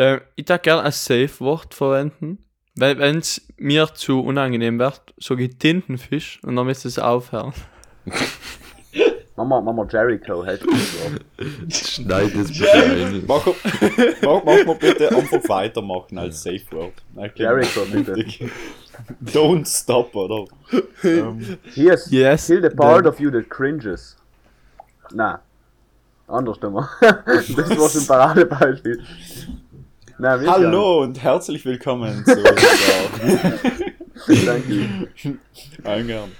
Äh, ich darf gerne ein Safe-Wort verwenden. Weil, wenn es mir zu unangenehm wird, sage ich Tintenfisch und dann müsst ihr es aufhören. Mama, Mama Jericho hält das Schneid es bitte ein. Mach, mach, mach mal bitte einfach weitermachen als Safe Word. Okay. Jericho, bitte. Don't stop, oder? ähm, Yes, Yes, kill the part then. of you that cringes. Na, anders immer. das war schon ein Paradebeispiel. Na, hallo und herzlich willkommen zu Danke. Angern.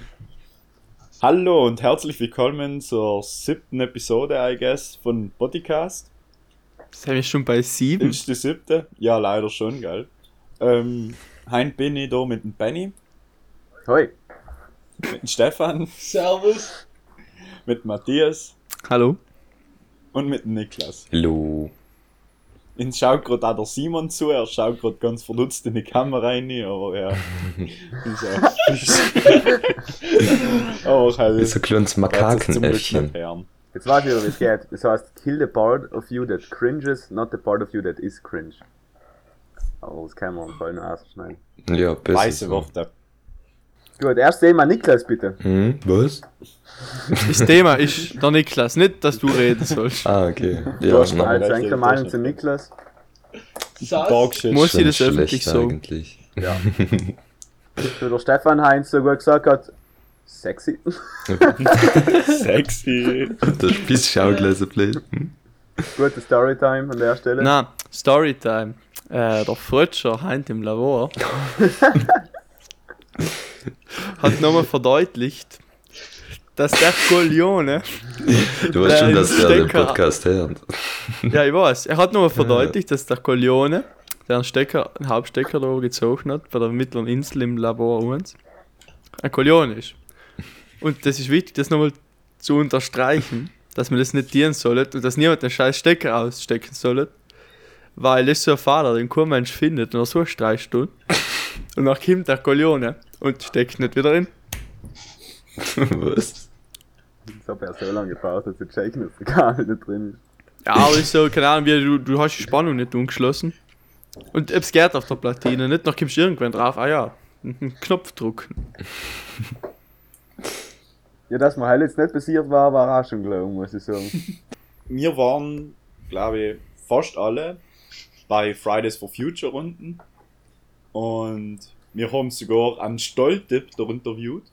Hallo und herzlich willkommen zur siebten Episode, I guess, von Bodycast. Sind wir schon bei sieben? Ist die siebte? Ja, leider schon, gell? Ähm, heim bin ich da mit dem Benny, Hoi. mit dem Stefan, Servus. mit Matthias Hallo? und mit dem Niklas. Hallo. Ihn schaut gerade auch der Simon zu, er schaut gerade ganz verdutzt in die Kamera rein, aber ja. ist auch. aber halt. Ist so ein kleines Makakenäffchen. Jetzt weiß ich wieder, wie es geht. Das heißt, kill the part of you that cringes, not the part of you that is cringe. Aber das kann man voll nur ausschneiden. Ja, besser. Weiße so. Worte. Gut, erst sehen wir Niklas bitte. Hm, was? Das Thema ist der Niklas, nicht, dass du reden sollst. Ah, okay. Du Ja, hast na, Also, recht, eigentlich ja, Meinung zu Niklas. Darkshit. Muss ich das öffentlich so? eigentlich. Für der Stefan Heinz so gut gesagt hat, sexy. Sexy. Das bist Schaugläser blöd. Hm? Gute Storytime an der Stelle. Na, Storytime. Äh, der Frötscher heint im Labor hat nochmal verdeutlicht, dass der Golione, Du weißt schon, dass der den Stecker- Podcast hört. ja ich weiß, er hat nochmal verdeutlicht, dass der Golione, der einen Stecker, einen Hauptstecker da gezogen hat, bei der mittleren Insel im Labor uns, ein Golione ist. Und das ist wichtig, das nochmal zu unterstreichen, dass man das nicht dienen soll und dass niemand den scheiß Stecker ausstecken soll. Weil das ist so ein Vater, den kein Mensch findet, und er sucht drei Stunden. Und dann kommt der Golione und steckt nicht wieder in. Was? Ich habe ja so lange gebraucht, dass ich checken, dass der Kabel nicht drin ist. Ja, aber ist so, keine Ahnung, wie du, du hast die Spannung nicht umgeschlossen. Und es geht auf der Platine, nicht noch kommst du irgendwann drauf, ah ja, einen Knopf drücken. Ja, dass mir halt jetzt nicht passiert war, war auch schon gelungen, muss ich sagen. Wir waren, glaube ich, fast alle bei Fridays for Future Runden. Und wir haben sogar einen Stolltipp da interviewt.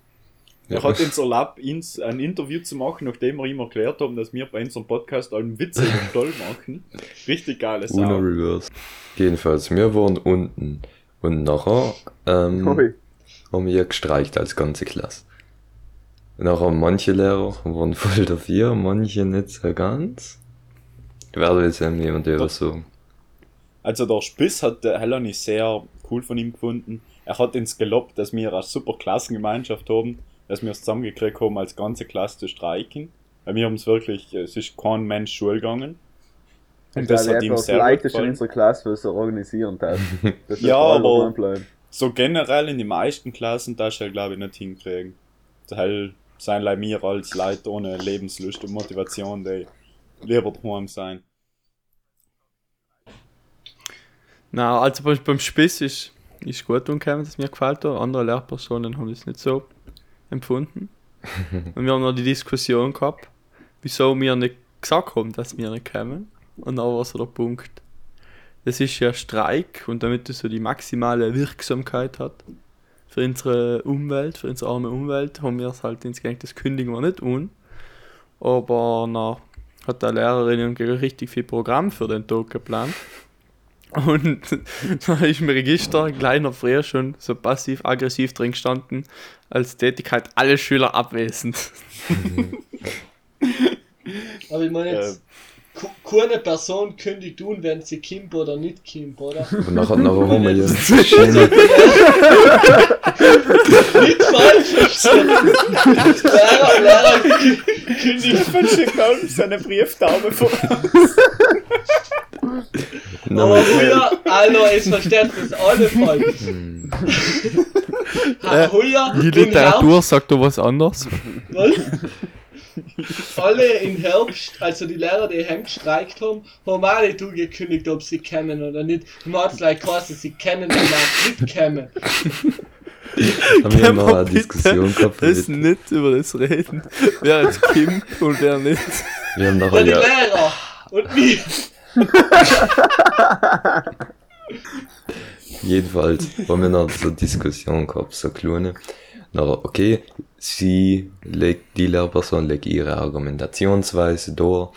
Er hat uns erlaubt, uns ein Interview zu machen, nachdem wir ihm erklärt haben, dass wir bei unserem Podcast einen Witz über Stoll machen. Richtig geiles Uno. Reverse. Jedenfalls, wir waren unten. Und nachher ähm, haben wir gestreikt als ganze Klasse. Nachher manche Lehrer waren voll dafür, manche nicht so ganz. Ich werde jetzt jemand über sagen. Also der Spiss hat der Helani sehr cool von ihm gefunden. Er hat uns gelobt, dass wir eine super Klassengemeinschaft haben, dass wir es zusammengekriegt haben, als ganze Klasse zu streiken. Weil wir haben es wirklich, es ist kein Mensch Schule gegangen. Und das hat ihm sehr gut leichtesten in gefallen. unserer Klasse, was er organisieren. Das Ja, aber-. So generell in den meisten Klassen, das er glaube ich nicht hinkriegen. Weil sein Leid mir als Leute ohne Lebenslust und Motivation, die lieber daheim sein. Na, also beim, beim Spiss ist, ist gut umgekommen, dass mir gefällt hat. Andere Lehrpersonen haben das nicht so empfunden. Und wir haben noch die Diskussion gehabt, wieso wir nicht gesagt haben, dass wir nicht kommen. Und dann war so der Punkt. Das ist ja Streik und damit es so die maximale Wirksamkeit hat für unsere Umwelt, für unsere arme Umwelt, haben wir es halt insgesamt, das kündigen wir nicht un. Aber na, hat der Lehrerin richtig viel Programm für den Tag geplant. Und da ist im Register kleiner früher schon so passiv-aggressiv drin gestanden, als Tätigkeit alle Schüler abwesend. Aber ich meine jetzt, keine Person kündigt tun, wenn sie kimp oder nicht kimp, oder? Und nachher, nachher haben wir ja nicht falsch verstehen. Lehrer, Lehrer kü- kündigt. wünsche seine Brieftaube voraus. Aber früher, Alter, es versteht das alle falsch. Die Literatur sagt da was anderes. Was? alle im Herbst, also die Lehrer, die heim gestreikt haben, haben alle gekündigt, ob sie kennen oder nicht. Man hat es like geheißen, sie kennen und nicht kennen. Haben wir mal eine Diskussion gehabt. Das mit- nicht über das reden. Wer jetzt Kim und wer nicht. Wir haben Ja, nachher die ja, Lehrer und wir. jedenfalls haben wir noch so eine Diskussion gehabt, so kleine. Na, okay, sie legt, die Lehrperson legt ihre Argumentationsweise durch,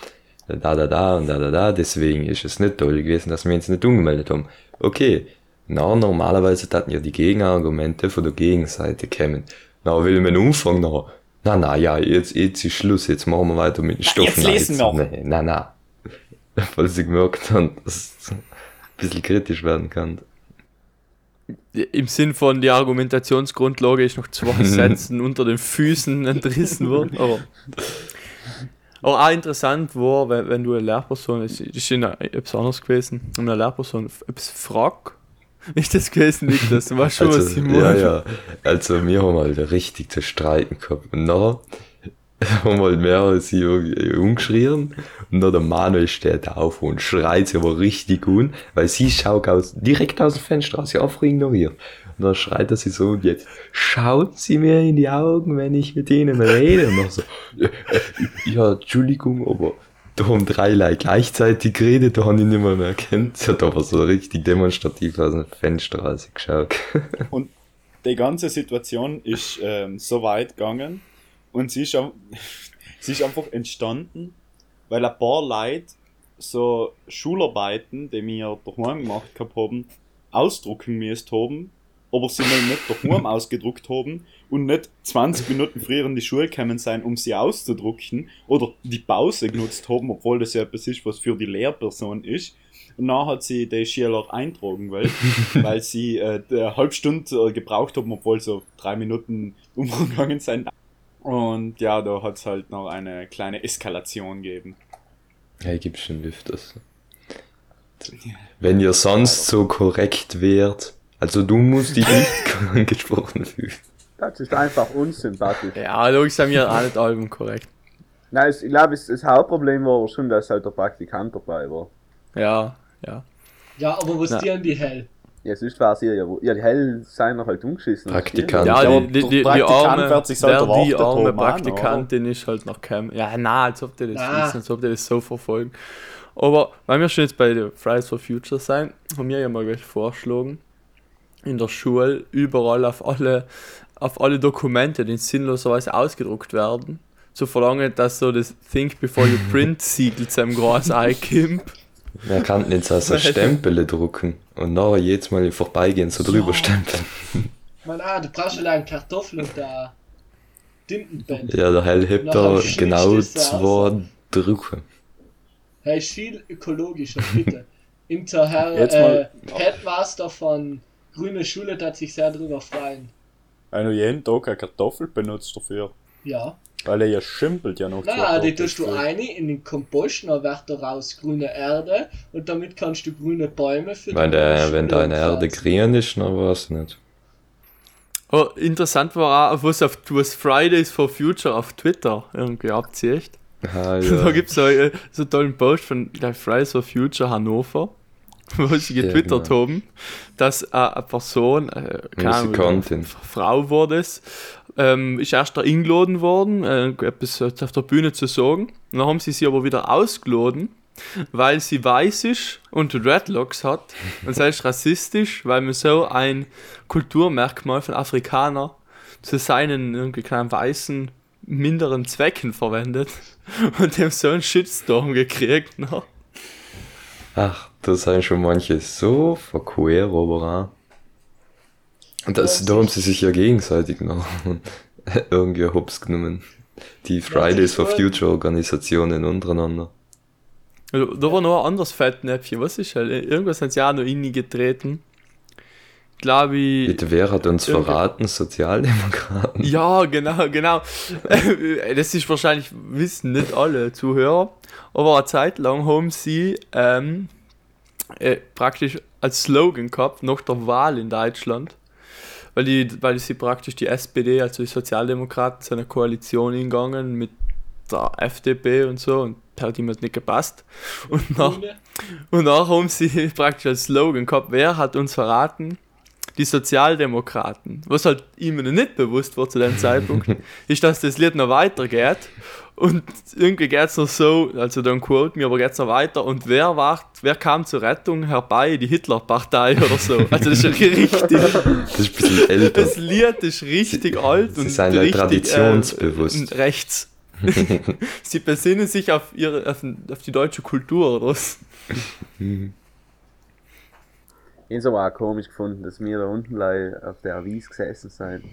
da, da, da und da, da, da, deswegen ist es nicht toll gewesen, dass wir uns nicht umgemeldet haben. Okay, na, normalerweise hatten ja die Gegenargumente von der Gegenseite kommen. Na, will man anfangen, na, na, na, ja, jetzt, jetzt ist Schluss, jetzt machen wir weiter mit den Stoffen. jetzt lesen wir. Nee, na, na. Weil sie gemerkt haben, dass es ein bisschen kritisch werden kann. Im Sinn von, die Argumentationsgrundlage ist noch zwei Sätzen unter den Füßen entrissen worden. Aber, aber auch interessant war, wenn, wenn du eine Lehrperson, es ist etwas anderes gewesen, wenn eine Lehrperson etwas fragt, ist das gewesen, nicht das? Du weißt schon, was Also, ich ja, ja. Also, wir haben halt richtig zu streiten gehabt. Und dann haben halt mehrere sie irgendwie umgeschrien. Und dann der Manuel steht auf und schreit sie aber richtig an, weil sie schaut aus, direkt aus dem Fenster raus, sie einfach ignoriert. Und dann schreit er sie so, und jetzt schaut sie mir in die Augen, wenn ich mit ihnen rede. Und dann so, ja, ja, Entschuldigung, aber da haben drei Leute gleichzeitig geredet, da haben ich nicht mehr, mehr erkannt. Sie hat aber so richtig demonstrativ aus dem Fenster rausgeschaut. Und die ganze Situation ist ähm, so weit gegangen und sie ist, sie ist einfach entstanden, weil ein paar Leute so Schularbeiten, die wir daheim gemacht gehabt haben, ausdrucken müssen haben, aber sie mal nicht daheim ausgedruckt haben und nicht 20 Minuten früher in die Schule gekommen sein, um sie auszudrucken oder die Pause genutzt haben, obwohl das ja etwas ist, was für die Lehrperson ist. Und dann hat sie die Schüler eintragen wollen, weil sie äh, eine halbe Stunde äh, gebraucht haben, obwohl so drei Minuten umgegangen sind. Und ja, da hat es halt noch eine kleine Eskalation gegeben. Hey, gibt's schon öfters. Wenn ihr sonst so korrekt wärt, also du musst dich nicht angesprochen fühlen. Das ist einfach unsympathisch. Ja, logisch sind wir auch nicht allem korrekt. Nein, es, ich glaube, das, das Hauptproblem war schon, dass halt der Praktikant dabei war. Ja, ja. Ja, aber was Na. die an die hell? Ja, sonst war es ja, ja, die Hell seien noch halt umgeschissen. Praktikant. Ja, die, aber die, die, die arme, halt die arme Praktikantin ist halt noch kein. Ja, na, als ob die das Ah. wissen, als ob die das so verfolgen. Aber weil wir schon jetzt bei den Fridays for Future sein, haben wir ja mal gleich vorgeschlagen, in der Schule überall auf alle, auf alle Dokumente, die sinnloserweise ausgedruckt werden, zu verlangen, dass so das Think Before You Print Siegel zu einem großen einkommt. Wir könnten jetzt also Stempel drucken und nachher jedes Mal im Vorbeigehen so drüber Ja. stempeln. Man, ah, du brauchst schon lange Kartoffeln und da Tintenband. Ja, der Hell hebt da genau so zwei aus. Drucken. Er ist viel ökologischer, bitte. Unser Herr Jetzt äh, mal- Headmaster von Grüne Schule hat sich sehr darüber freuen. Wenn du jeden Tag eine Kartoffel benutzt dafür, Ja. Weil er ja schimpelt ja noch. Na, die tust du früh. eine in den Kompost, dann wird daraus grüne Erde und damit kannst du grüne Bäume für Wenn, die der, wenn deine Erde grün ist, dann weiß ich nicht. Oh, interessant war auch, was auf was Fridays for Future auf Twitter irgendwie abzieht. Ah, Da ja. gibt es so, äh, so einen tollen Post von der Fridays for Future Hannover, wo sie getwittert Genau. haben, dass äh, eine Person, äh, keine Frau wurde es, ähm, ist erst da eingeladen worden, äh, etwas auf der Bühne zu sagen. Und dann haben sie sie aber wieder ausgeladen, weil sie weiß ist und Dreadlocks hat. Und sie ist rassistisch, weil man so ein Kulturmerkmal von Afrikanern zu seinen irgendwie kleinen weißen minderen Zwecken verwendet und dem so einen Shitstorm gekriegt. Ne? Ach, da sind schon manche so verquer, auch. Und das, da haben sie sich ja gegenseitig noch irgendwie hops genommen. Die Fridays for. Future Organisationen untereinander. Also, da war noch ein anderes Fettnäpfchen, was ist halt? Irgendwas sind sie auch noch in getreten. Glaube ich. Bitte, wer hat uns verraten? Sozialdemokraten? Ja, genau, genau. Das ist wahrscheinlich, wissen nicht alle Zuhörer, aber eine Zeit lang haben sie ähm, äh, praktisch als Slogan gehabt, nach der Wahl in Deutschland, weil, die, weil sie praktisch die SPD, also die Sozialdemokraten, zu einer Koalition hingegangen mit der FDP und so und das hat ihm halt nicht gepasst. Und nach, und nachher haben sie praktisch als Slogan gehabt, wer hat uns verraten? Die Sozialdemokraten. Was halt ihm nicht bewusst war zu dem Zeitpunkt, ist, dass das Lied noch weitergeht. Und irgendwie geht es noch so, also dann quote mir, aber geht es noch weiter. Und wer war, wer kam zur Rettung herbei? Die Hitlerpartei oder so. Also das ist richtig, Das ist ein bisschen älter. das Lied ist richtig alt sie und sind richtig, traditionsbewusst. Äh, rechts. sie besinnen sich auf, ihre, auf, auf die deutsche Kultur, oder was? Ich habe aber auch komisch gefunden, dass wir da unten auf der Wies gesessen sind.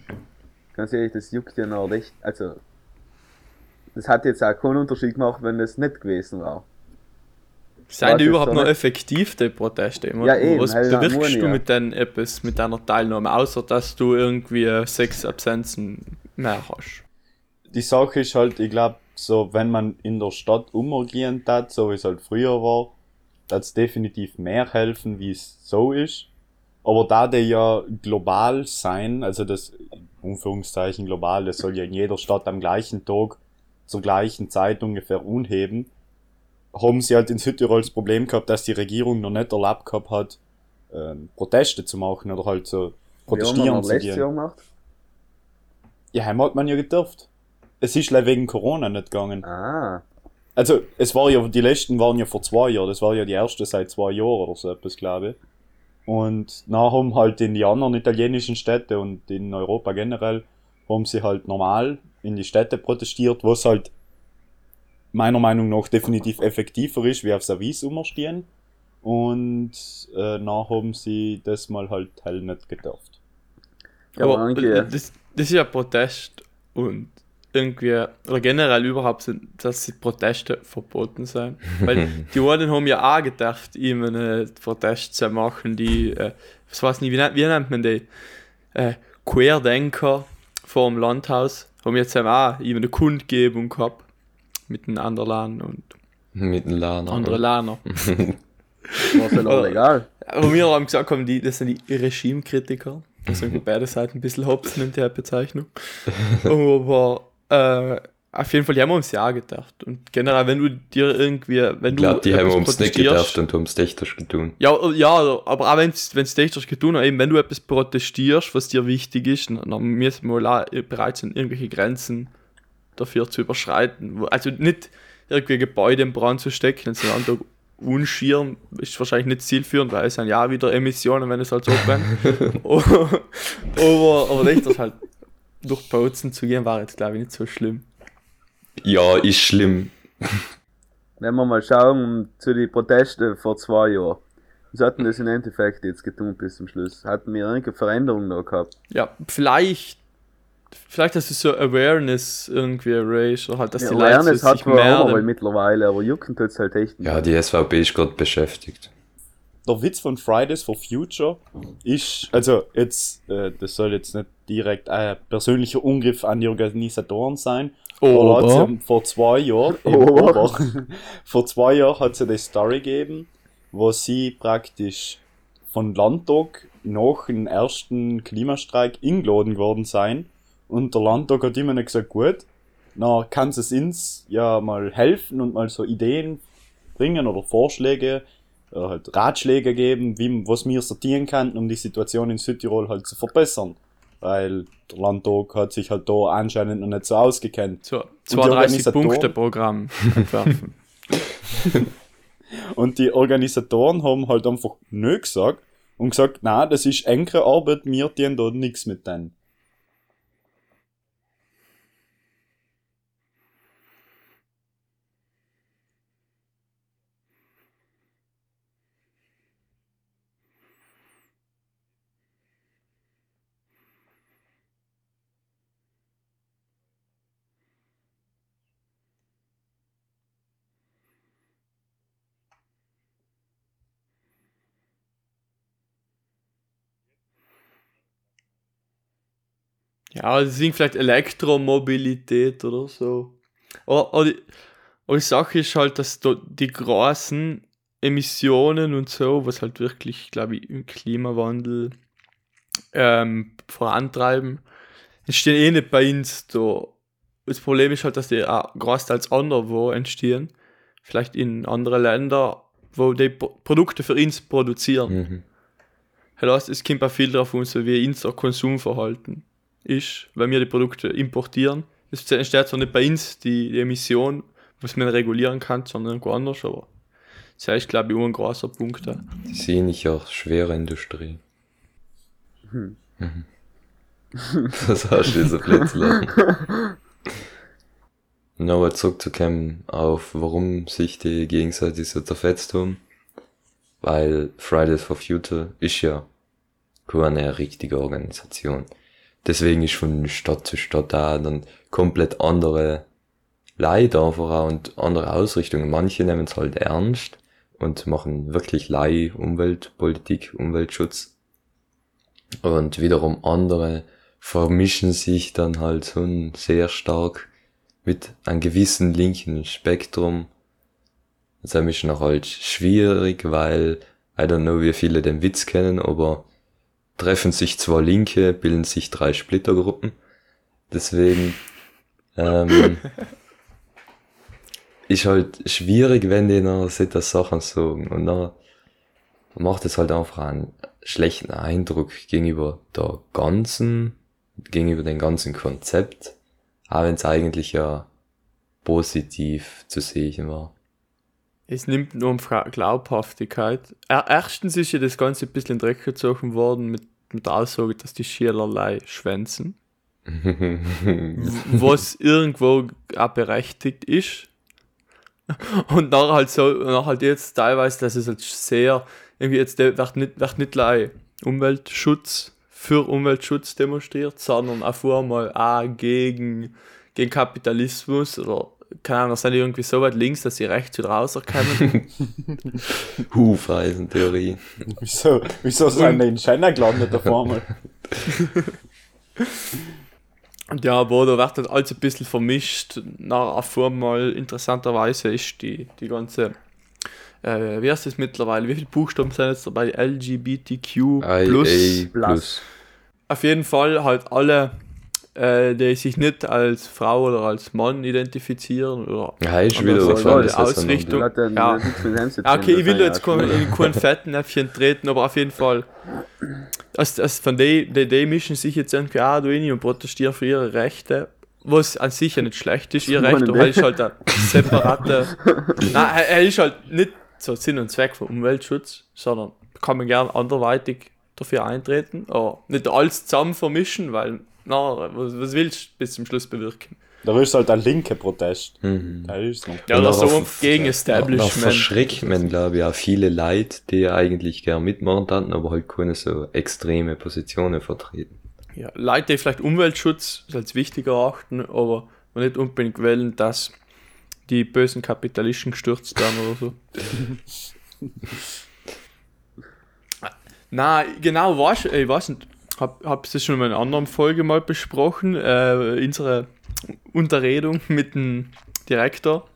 Ganz ehrlich, das juckt ja noch recht. Also, das hat jetzt auch keinen Unterschied gemacht, wenn das nicht gewesen war. Seien die überhaupt noch effektiv, die Proteste? Ja, eben, Was halt, bewirkst du ja. mit deinen etwas, mit deiner Teilnahme, außer dass du irgendwie sechs Absenzen mehr hast? Die Sache ist halt, ich glaube, so, wenn man in der Stadt umgehen hat, so wie es halt früher war, es definitiv mehr helfen, wie es so ist. Aber da der ja global sein, also das, in Anführungszeichen global, das soll ja in jeder Stadt am gleichen Tag zur gleichen Zeit ungefähr unheben, haben sie halt in Südtirol das Problem gehabt, dass die Regierung noch nicht erlaubt gehabt hat, ähm, Proteste zu machen oder halt so Wie haben wir protestieren noch zu gehen. Jahr gemacht? Ja, heim hat man ja gedurft. Es ist leider wegen Corona nicht gegangen. Ah, Also, es war ja, die letzten waren ja vor zwei Jahren, das war ja die erste seit zwei Jahren oder so etwas, glaube ich. Und nachher haben halt in die anderen italienischen Städte und in Europa generell, haben sie halt normal in die Städte protestiert, was halt meiner Meinung nach definitiv effektiver ist, wie auf Service umstehen. Und äh, nachher haben sie das mal halt hell nicht gedurft. Ja, aber aber das, das ist ja Protest und irgendwie, oder generell überhaupt, sind, dass die Proteste verboten sind. Weil die einen haben ja auch gedacht, ihm einen Protest zu machen, die, äh, was weiß nicht, wie, nennt- wie nennt man die? Äh, Querdenker vor dem Landhaus haben jetzt auch ihm eine Kundgebung gehabt mit den anderen und Mit dem Lana. anderen Ländern. war ja noch Oh. legal. Aber wir haben gesagt, haben die, das sind die Regimekritiker. Das sind beide Seiten ein bisschen hopsen in der Bezeichnung. Aber äh, auf jeden Fall die haben wir uns ja auch gedacht. Und generell, wenn du dir irgendwie, wenn Ich du glaube, die haben uns nicht gedacht und haben es technisch getan. Ja, ja, aber auch wenn es technisch getan hat, eben wenn du etwas protestierst, was dir wichtig ist, dann müssen wir auch bereit sein, irgendwelche Grenzen dafür zu überschreiten. Also nicht irgendwie Gebäude in Brand zu stecken, sondern da unschieren ist wahrscheinlich nicht zielführend, weil es sind ja wieder Emissionen, wenn es halt so brennt. aber, aber, aber nicht, das halt durch Bozen zu gehen, war jetzt glaube ich nicht so schlimm. Ja, ist schlimm. Wenn wir mal schauen zu den Protesten vor zwei Jahren. Was hat denn das im Endeffekt jetzt getan bis zum Schluss? Hatten wir irgendeine Veränderung da gehabt? Ja, vielleicht, vielleicht hast du so Awareness irgendwie erased, oder halt, dass Ja, die Leute Awareness hat sich man mehr auch mittlerweile, aber jucken tut's halt echt nicht. Ja, die SVP ist gerade beschäftigt. Der Witz von Fridays for Future ist, also jetzt, äh, das soll jetzt nicht direkt ein persönlicher Angriff an die Organisatoren sein, aber? vor zwei Jahren, vor zwei Jahren hat es die Story gegeben, wo sie praktisch von Landtag nach dem ersten Klimastreik eingeladen geworden sein. Und der Landtag hat immer nicht gesagt, gut, na kann es uns ja mal helfen und mal so Ideen bringen oder Vorschläge oder halt Ratschläge geben, wie, was wir sortieren kann, um die Situation in Südtirol halt zu verbessern. Weil der Landtag hat sich halt da anscheinend noch nicht so ausgekennt. so die 32 Organisatoren- Punkte Programm entwerfen. Und die Organisatoren haben halt einfach nö gesagt und gesagt, na, das ist engere Arbeit, wir tun da nichts mit denen. Ja, deswegen vielleicht Elektromobilität oder so. Aber, aber, die, aber die Sache ist halt, dass da die großen Emissionen und so, was halt wirklich, glaube ich, im Klimawandel ähm, vorantreiben, entstehen eh nicht bei uns da das Problem ist halt, dass die auch großteils anderwo entstehen. Vielleicht in andere Länder, wo die Pro- Produkte für uns produzieren. Mhm. Das heißt, es kommt auch viel darauf an, so wie unser Konsumverhalten ist, wenn wir die Produkte importieren. Es entsteht zwar nicht bei uns die, die Emission, was man regulieren kann, sondern irgendwo anders, aber das ist, glaube ich, auch ein großer Punkt. Da. Die sehe ich auch schwere Industrie. Mhm. Das hast du so plötzlich. Nochmal zurückzukommen auf, warum sich die gegenseitig so zerfetzt haben. Weil Fridays for Future ist ja keine richtige Organisation. Deswegen ist von Stadt zu Stadt da dann komplett andere Leute einfach auch und andere Ausrichtungen. Manche nehmen es halt ernst und machen wirklich Leih Umweltpolitik, Umweltschutz. Und wiederum andere vermischen sich dann halt schon sehr stark mit einem gewissen linken Spektrum. Das ist mich noch halt schwierig, weil I don't know, wie viele den Witz kennen, aber treffen sich zwei Linke, bilden sich drei Splittergruppen. Deswegen ähm, ist halt schwierig, wenn die noch solche Sachen sagen. Und dann macht es halt einfach einen schlechten Eindruck gegenüber der ganzen, gegenüber dem ganzen Konzept, auch wenn es eigentlich ja positiv zu sehen war. Es nimmt nur um Glaubhaftigkeit. Er, erstens ist ja das Ganze ein bisschen in Dreck gezogen worden mit, mit der Aussage, dass die Schielerlei schwänzen. Was irgendwo auch berechtigt ist. Und nachher halt so, nachher halt jetzt teilweise, dass es halt sehr, irgendwie jetzt wird nicht, wird nicht gleich Umweltschutz für Umweltschutz demonstriert, sondern auf einmal auch gegen, gegen Kapitalismus oder keine Ahnung, sind die irgendwie so weit links, dass sie rechts wieder rauskommen. Hufeisentheorie. Wieso, wieso sind die in China gelandet auf einmal? Und ja, aber da wird das alles ein bisschen vermischt. Na, auf einmal interessanterweise ist die, die ganze, äh, wie heißt das mittlerweile? Wie viele Buchstaben sind jetzt dabei? LGBTQ plus. Plus. Auf jeden Fall halt alle, äh, die sich nicht als Frau oder als Mann identifizieren oder Ja, wieder was Leute anderes. als Ausrichtung. Ja. tun, Okay, ich will jetzt ja kein- in kein Fettnäpfchen treten, aber auf jeden Fall, also, also von die, die, die mischen sich jetzt irgendwie auch da rein und protestieren für ihre Rechte, was an sich ja nicht schlecht ist, ihr Das Recht, aber er ich. ist halt ein separate, nein, er, er ist halt nicht so Sinn und Zweck von Umweltschutz, sondern kann man gern anderweitig dafür eintreten, aber nicht alles zusammen vermischen, weil, na, was, was willst du bis zum Schluss bewirken? Da ist halt ein linker Protest. Mhm. Da ist noch. Ja, auch so gegen Da Establishment. verschreckt man, glaube ich, auch viele Leute, die eigentlich gern mitmachen hatten, aber halt keine so extreme Positionen vertreten. ja, Leute, die vielleicht Umweltschutz als wichtig erachten, aber nicht unbedingt wollen, dass die bösen Kapitalisten gestürzt werden oder so. Na, genau, weißt, ich weiß nicht, hab, hab's das schon in einer anderen Folge mal besprochen, äh, unsere Unterredung mit dem Direktor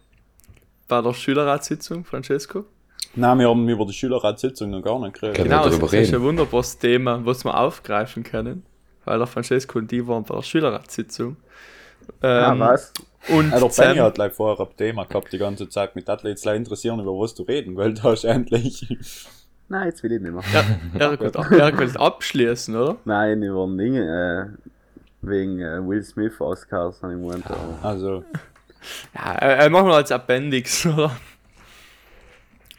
bei der Schülerratssitzung, Francesco. Nein, wir haben über die Schülerratssitzung noch gar nicht geredet. Können Genau, das darüber ist ein reden? wunderbares Thema, was wir aufgreifen können, weil der Francesco und die waren bei der Schülerratssitzung. Ah, Ähm, was? Und Ja, der Sam- Benny hat gleich vorher ein Thema gehabt die ganze Zeit. Mit das jetzt interessieren, über was du reden willst, hast endlich. Nein, jetzt will ich nicht mehr. Ja, er wollte er wollte abschließen, oder? Nein, über ein Ding, äh, wegen äh, Will Smith Oscars habe ich aber- Also, Ja, er, er machen wir als Appendix, oder?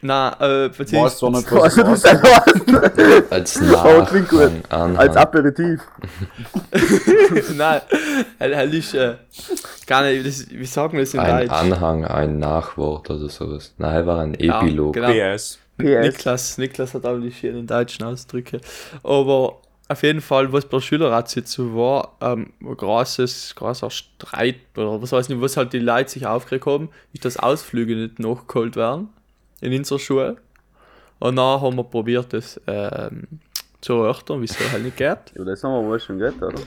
Na, äh, nicht, was ist was. Als Oh, klingt gut. Nachhang, Anhang. Als Aperitif. Nein, er, er ist äh, gar nicht, das, wie sagen wir das in ein Deutsch? Anhang, ein Nachwort oder sowas. Nein, war ein Ja, Epilog. genau. PS. PS. Niklas, Niklas hat auch die schönen deutschen Ausdrücke. Aber auf jeden Fall, was bei der Schülerratssitzung war, ähm, ein großes, großer Streit, oder was weiß ich nicht, was halt die Leute sich aufgeregt haben, ist, dass Ausflüge nicht nachgeholt werden in unserer Schule. Und dann haben wir probiert, das ähm, zu erörtern, wie es so halt nicht geht. Über das haben wir wohl schon geredet, oder?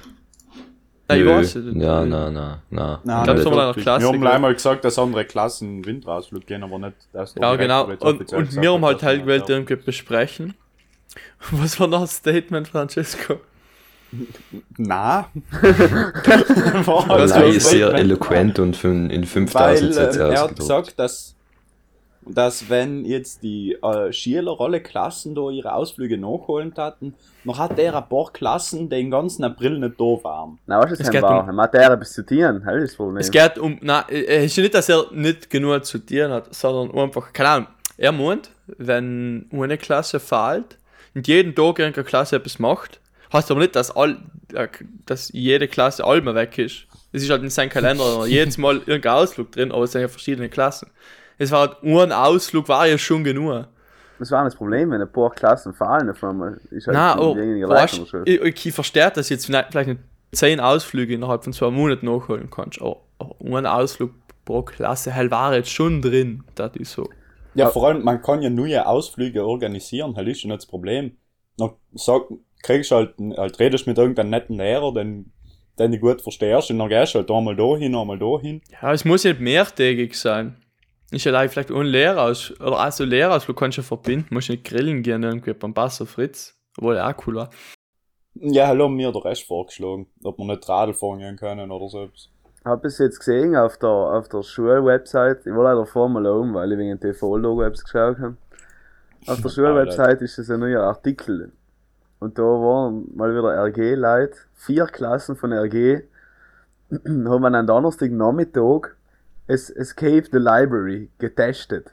Nein, ich weiß nicht. Ja, na, na, na. Nein, glaub, nicht so mal einer wirklich. Klasse Wir haben gehört. gleich mal gesagt, dass andere Klassen Windrausflug gehen, aber nicht, der Ja, genau. Und, und gesagt wir haben halt halt gewählt irgendwie besprechen. Was war das Statement, Francesco? Na. Du- ist sehr eloquent und in 5000 Weil Sätze äh, er hat gesagt, dass, dass wenn jetzt die äh, Schüler alle Klassen da ihre Ausflüge nachholen hatten, noch hat er ein paar Klassen den ganzen April nicht da waren. Na, was ist Es das geht um- hat er etwas zu tun, das ist das Problem. Es geht um, na, es ist ja nicht, dass er nicht genug zu tun hat, sondern einfach, keine Ahnung, er meint, wenn eine Klasse fehlt und jeden Tag irgendeine Klasse etwas macht, heißt aber nicht, dass, all, äh, dass jede Klasse allmal weg ist. Es ist halt in seinem Kalender jedes Mal irgendein Ausflug drin, aber es sind ja verschiedene Klassen. Es war halt ein Ausflug, war ja schon genug. Das war das Problem, wenn ein paar Klassen fallen auf einmal. Ist halt Na, oh, weißt, Leistung ich, ich verstehe, dass du jetzt vielleicht vielleicht nicht zehn Ausflüge innerhalb von zwei Monaten nachholen kannst, aber, aber ein Ausflug pro Klasse halt war jetzt schon drin, das ist so. Ja, vor allem, man kann ja neue Ausflüge organisieren, halt ist ja nicht das Problem. Dann sag, kriegst halt, halt redest mit irgendeinem netten Lehrer, den, den du gut verstehst, und dann gehst du halt einmal da hin, einmal da hin. Ja, es muss nicht mehrtägig sein. Ist ja like vielleicht ein Lehraus oder also Lehrausflug kannst du ja verbinden, musst nicht grillen gehen irgendwie beim Basser Fritz, obwohl er auch cool war. Ja, hallo, mir der Rest vorgeschlagen, ob wir nicht Radl fahren gehen können oder so etwas. habe es jetzt gesehen auf der, auf der Schulwebsite. Ich war leider vorher um, weil ich wegen TV-Logo etwas geschaut habe. Auf der Schulwebsite ist es ein neuer Artikel. Und da waren mal wieder RG-Leute, vier Klassen von RG, haben an einem Donnerstagnachmittag es Escape the Library getestet.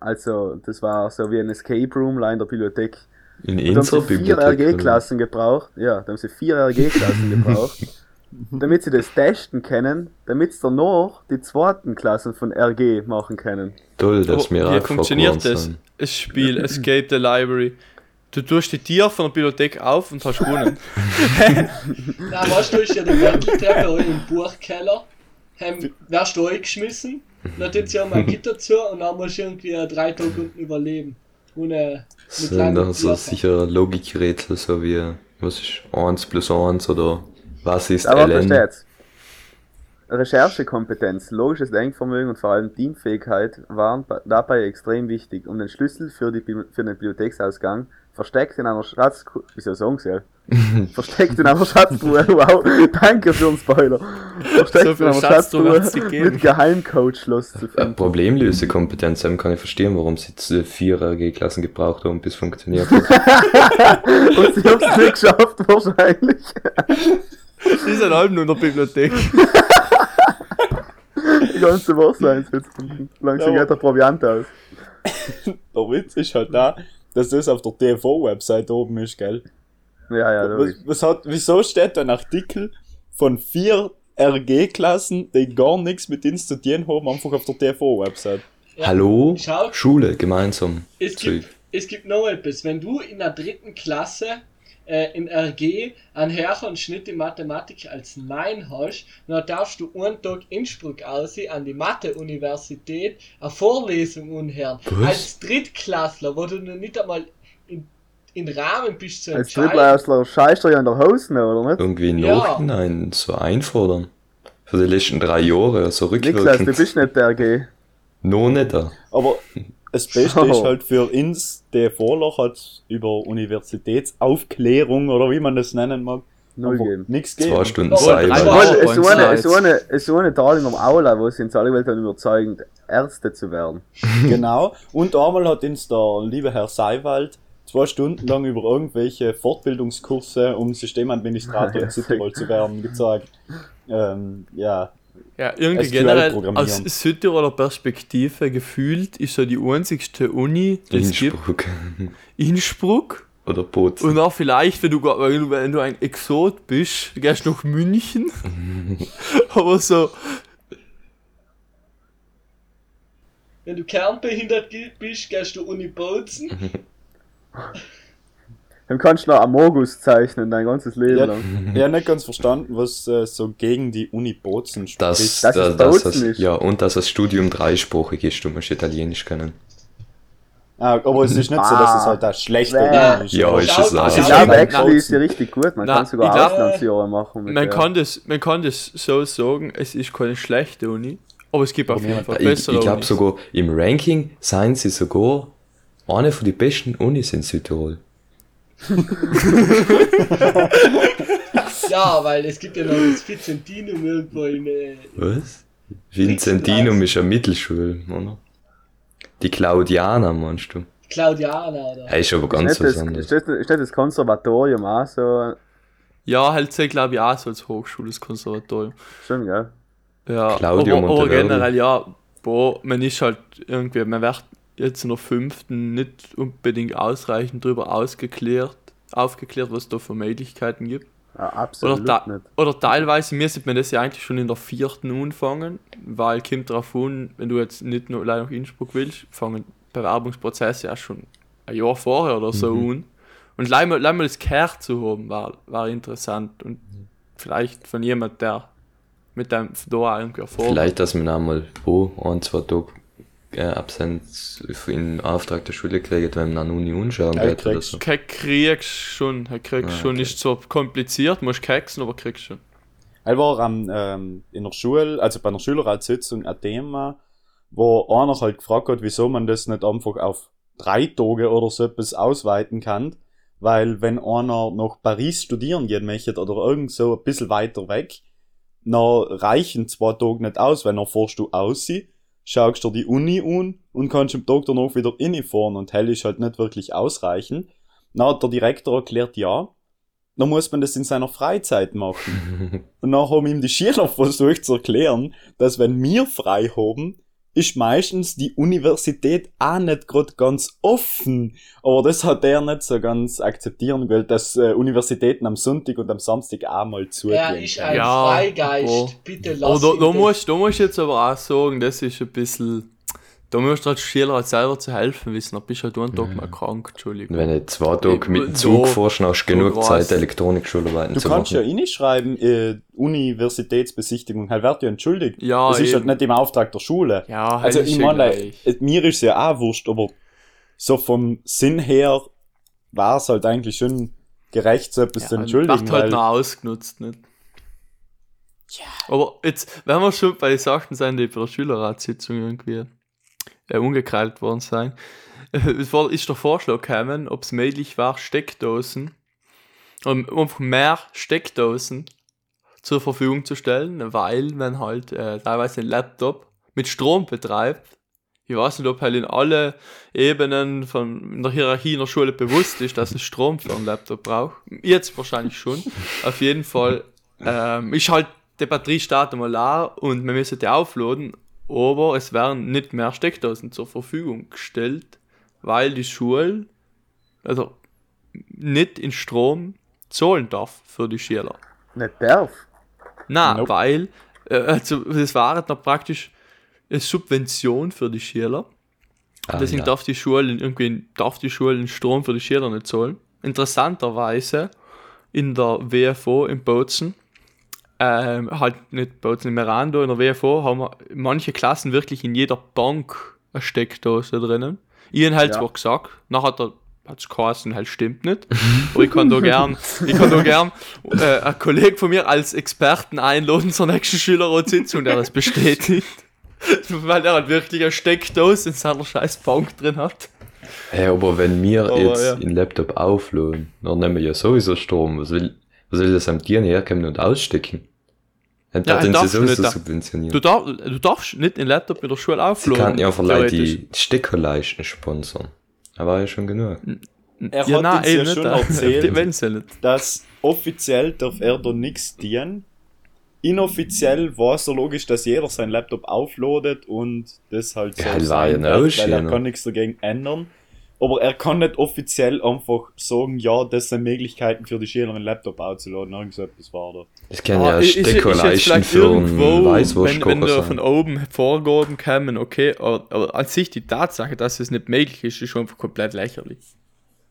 Also, das war so wie ein Escape Room in der Bibliothek. In Da haben sie vier? RG-Klassen gebraucht. Ja, da haben sie vier RG-Klassen gebraucht. damit sie das testen können, damit sie danach die zweiten Klassen von RG machen können. Toll, dass Aber wir wie auch funktioniert das? Das Spiel Escape the Library. Du tust die Tier von der Bibliothek auf und hast gewonnen. Na, weißt du, ist ja die Wendeltreppe im Buchkeller. Haben, wärst du eingeschmissen, dann tut sie auch mal Gitter zu und dann musst du irgendwie äh, drei Tage unten überleben. Ohne mit Sind da so sicher Logikrätsel, so wie, was ist 1 plus 1 oder was ist Aber ln? versteht's. Recherchekompetenz, logisches Denkvermögen und vor allem Teamfähigkeit waren dabei extrem wichtig, um den Schlüssel für, die, für den Bibliotheksausgang versteckt in einer Schatztruhe, wie soll ich sagen, soll? versteckt in einer Schatztruhe, wow, danke für den Spoiler, versteckt So in einer Schatztruhe Schatztruhe mit Geheimcode-Schloss zu finden. Problemlösekompetenz haben kann ich verstehen, warum sie jetzt äh, vier RG-Klassen gebraucht haben, bis es funktioniert hat. Und sie haben es nicht geschafft, wahrscheinlich. Die sind halb nur in der Bibliothek. Die ganze Woche jetzt. Langsam Ja. geht der Proviant aus. Der Witz ist halt da, dass das auf der TV-Website oben ist, gell? Ja, ja, Was, was hat, wieso steht da ein Artikel von vier RG-Klassen, die gar nichts mit uns zu tun haben, einfach auf der TV-Website? Ja. Hallo? Schau. Schule, gemeinsam. Es gibt, es gibt noch etwas. Wenn du in der dritten Klasse äh, in RG einen höheren Schnitt in Mathematik als 9 hast, dann darfst du einen Tag Innsbruck aussehen an die Mathe-Universität eine Vorlesung anhören. Was? Als Drittklässler, wo du noch nicht einmal in, in Rahmen bist zu Als entscheiden. Drittleistler scheißt er ja an der Hose, oder nicht? Irgendwie Ja. nachhinein so einfordern. Für die letzten drei Jahre, so Niklas, du rückwirkend. bist nicht der RG. Noch nicht da. Aber das Beste Oh. ist halt für uns, der Vorlach hat über Universitätsaufklärung oder wie man das nennen mag, Null geben. nichts Zwei gegeben. Stunden Cyber. Wochen. es so eine, es eine, es eine Teilung am Aula, wo sie uns alle Welt dann überzeugen, Ärzte zu werden. Genau. Und einmal hat uns der liebe Herr Seiwald zwei Stunden lang über irgendwelche Fortbildungskurse, um Systemadministrator in Südtirol zu werden, gezeigt. Ähm, ja, Ja, irgendwie generell aus Südtiroler Perspektive gefühlt ist so die einzigste Uni, die es gibt, Innsbruck. Innsbruck. Oder Bozen. Und auch vielleicht, wenn du, wenn du, ein Exot bist, gehst du nach München. Aber so, Wenn du kernbehindert bist, gehst du Uni Bozen. Dann kannst du noch Amogus zeichnen, dein ganzes Leben ja, lang. ich habe nicht ganz verstanden, was äh, so gegen die Uni Bozen spricht. Das, Das das, ist das, Bozen das, ist. ja, und dass das Studium dreisprachig ist, du musst Italienisch können. Ah, aber es ist nicht so, dass es halt das schlechte Ah. Uni ist. Ja, ist es auch. Ich schau- glaube, Ja, actually ist sie richtig gut. Man Na, kann sogar ich glaub- Auslandsjahre machen. mit man der. kann, das, man kann das so sagen, es ist keine schlechte Uni, aber es gibt auf jeden Fall Ich, bessere ich glaube Unis. sogar, im Ranking seien sie sogar eine von den besten Unis in Südtirol. Ja, weil es gibt ja noch das Vicentinum irgendwo in. Äh, Was? Vincentinum ist ja Mittelschule, oder? Die Claudiana, meinst du? Claudiana oder. Er ist aber ganz ist, was das, anderes. ist, das, ist das das Konservatorium auch so? Ja, halt sehr, glaube ich, auch so als Hochschule, das Konservatorium. Schon, gell? Ja, Claudio aber, aber generell, ja, boah, man ist halt irgendwie, man wird jetzt in der fünften nicht unbedingt ausreichend darüber ausgeklärt, aufgeklärt, was es da für Möglichkeiten gibt. Ja, absolut Oder, da, nicht. oder teilweise müsste man das ja eigentlich schon in der vierten anfangen, weil kommt darauf an, wenn du jetzt nicht nur allein nach Innsbruck willst, fangen Bewerbungsprozesse ja schon ein Jahr vorher oder so an. Und gleich mal, gleich mal das gehört zu haben, war, war interessant. Und vielleicht von jemand, der mit dem da irgendwie Erfahrung Vielleicht, dass man einmal wo ein, zwei Tage äh, Absenz in Auftrag der Schule kriegt, wenn man an Uni anschauen Ja, geht oder kriegst so. Kriegst schon, he- kriegst Ah, schon, okay. ist zwar kompliziert, musst keksen, aber kriegst schon. Er war am, ähm, in der Schule, also bei einer Schülerratssitzung ein Thema, wo einer halt gefragt hat, wieso man das nicht einfach auf drei Tage oder so etwas ausweiten kann. Weil wenn einer nach Paris studieren gehen möchte oder irgend so ein bisschen weiter weg, dann reichen zwei Tage nicht aus, wenn er fährst du aussieht, schaust dir die Uni an und kannst am Tag danach wieder reinfahren und hell ist halt nicht wirklich ausreichend. Dann hat der Direktor erklärt, ja, dann muss man das in seiner Freizeit machen. Und dann haben ihm die Schüler versucht zu erklären, dass wenn wir frei haben, ist meistens die Universität auch nicht gerade ganz offen. Aber das hat er nicht so ganz akzeptieren wollen, dass äh, Universitäten am Sonntag und am Samstag auch mal zugehen. Er ist ein Ja, Freigeist. boah. Bitte lass da, ihn da, das. musst, da musst du jetzt aber auch sagen, das ist ein bisschen. Da musst du als Schüler halt selber zu helfen wissen. Da bist du halt einen Tag mal krank, Entschuldigung. Wenn du zwei Tage mit dem Zug fährst, dann hast du so genug. Zeit, Elektronikschularbeiten Du zu kannst ja machen. reinschreiben, äh, Universitätsbesichtigung, halt wird ja entschuldigt. Ja, das ist halt eben. nicht im Auftrag der Schule. Ja, Also halt ich meine, gleich. äh, mir ist ja auch wurscht, aber so vom Sinn her war es halt eigentlich schon gerecht, so etwas zu Ja, entschuldigen. Wird halt noch ausgenutzt, nicht? Ja. Aber jetzt, wenn wir schon bei den Sachen sind, die bei der Schülerratssitzung irgendwie äh, umgekrallt worden sein, es war, ist der Vorschlag gekommen, ob es möglich war, Steckdosen, um einfach mehr Steckdosen zur Verfügung zu stellen, weil man halt äh, teilweise einen Laptop mit Strom betreibt. Ich weiß nicht, ob halt in alle Ebenen von der Hierarchie in der Schule bewusst ist, dass es Strom für einen Laptop braucht. Jetzt wahrscheinlich schon. Auf jeden Fall ähm, ist halt die Batterie startet mal an und wir müssen die aufladen, aber es werden nicht mehr Steckdosen zur Verfügung gestellt, weil die Schule also nicht in Strom zahlen darf für die Schüler. Nicht darf. Na, Nope. weil äh, also das war dann praktisch eine Subvention für die Schüler. Ah, Deswegen ja. darf die Schule irgendwie darf die Schule den Strom für die Schüler nicht zahlen. Interessanterweise in der WFO in Bozen, ähm, halt nicht Bozen, in Mirando, in der WFO haben wir manche Klassen wirklich in jeder Bank eine Steckdose drinnen. Ich habe halt Ja. zwar gesagt, nachher hat er hat es geheißen, halt stimmt nicht. Aber ich kann da gern, ich kann da gern äh, einen Kollegen von mir als Experten einladen zur nächsten Schülerratssitzung, der das bestätigt. Weil er halt wirklich eine Steckdose in seiner scheiß Bank drin hat. Hey, aber wenn wir Aber jetzt ja. den Laptop aufladen, dann nehmen wir ja sowieso Strom. Was will, was will das am Tieren herkommen und ausstecken? Dann Ja, sie darfst du sowieso nicht. subventionieren. Du, darf, du darfst nicht den Laptop mit der Schule Sie aufladen. kann ja vielleicht die Steckerleisten sponsern. Da war ja schon genug. Er ja, hat nein, uns eh ja nicht, schon äh, erzählt. Dass offiziell darf er da nichts dienen. Inoffiziell war es so logisch, dass jeder seinen Laptop aufladet und das halt so Ja, sein wird, weil er kann nichts dagegen ändern. Aber er kann nicht offiziell einfach sagen, ja, das sind Möglichkeiten für die Schüler, einen Laptop aufzuladen. Irgend so etwas war da. Das kann Ah, ja Steckerleisten vielleicht für einen irgendwo, wenn, wenn Weißwurstkocher da von oben Vorgaben kommen, okay, aber, aber an sich die Tatsache, dass es nicht möglich ist, ist schon einfach komplett lächerlich.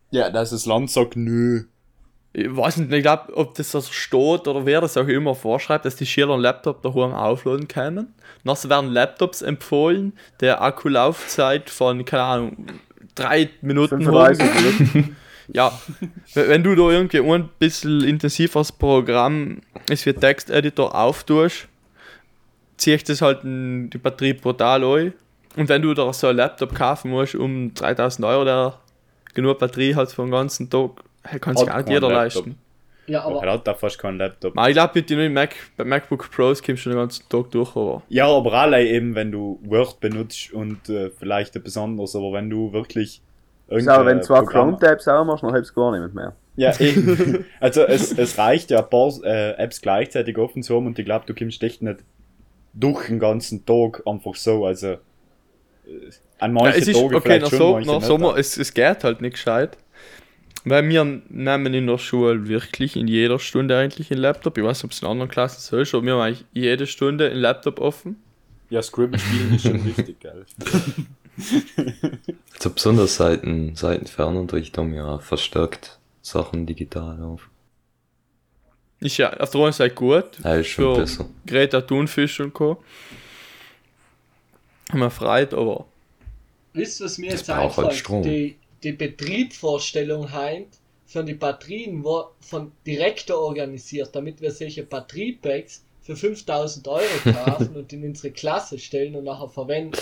Ja, dass das Land sagt, nö. Ich weiß nicht, ich glaube, ob das also steht oder wer das auch immer vorschreibt, dass die Schüler einen Laptop daheim aufladen können. Nachher werden Laptops empfohlen, der Akkulaufzeit von, keine Ahnung, drei Minuten 35 haben. Minuten. Ja, wenn du da irgendwie ein bisschen intensiveres Programm ist wie Texteditor auftust, ziehe ich das halt in die Batterie brutal ein. Und wenn du da so ein Laptop kaufen musst um 3000 Euro, der genug Batterie hat für den ganzen Tag, kann sich Hat gar nicht jeder Laptop. leisten. Ja, Aber er hat da fast keinen Laptop. Aber ich glaube, mit den neuen Mac, bei MacBook Pros kommst du den ganzen Tag durch, aber. Ja, aber alle eben, wenn du Word benutzt und äh, vielleicht etwas anderes, aber wenn du wirklich. So, irgendein wenn du zwei Chrome-Tabs auch machst, dann hebst du gar nicht mehr. Ja, eben. Also es, es reicht ja, ein paar äh, Apps gleichzeitig offen zu haben und ich glaube, du kommst echt nicht durch den ganzen Tag einfach so. Also äh, an Ja, manchen es ist, Tagen okay, vielleicht nach, schon, so, nach Sommer, es, es geht halt nicht gescheit. Weil wir nehmen in der Schule wirklich in jeder Stunde eigentlich einen Laptop. Ich weiß nicht, ob es in anderen Klassen so ist, aber wir haben eigentlich jede Stunde einen Laptop offen. Ja, Scribble spielen ist schon wichtig, gell? Also besonders seit dem, seit dem Fernunterricht haben wir ja verstärkt Sachen digital auf. Ist ja auf der einen Seite gut. Ja, ist schon für besser. Greta Thunfisch und Co. Haben wir freut, aber. wisst ihr, was mir Das jetzt braucht halt einfällt? Strom. Die, die Betriebsvorstellung heint für die Batterien war von Direktor organisiert, damit wir solche Batteriepacks für 5000 Euro kaufen und in unsere Klasse stellen und nachher verwenden.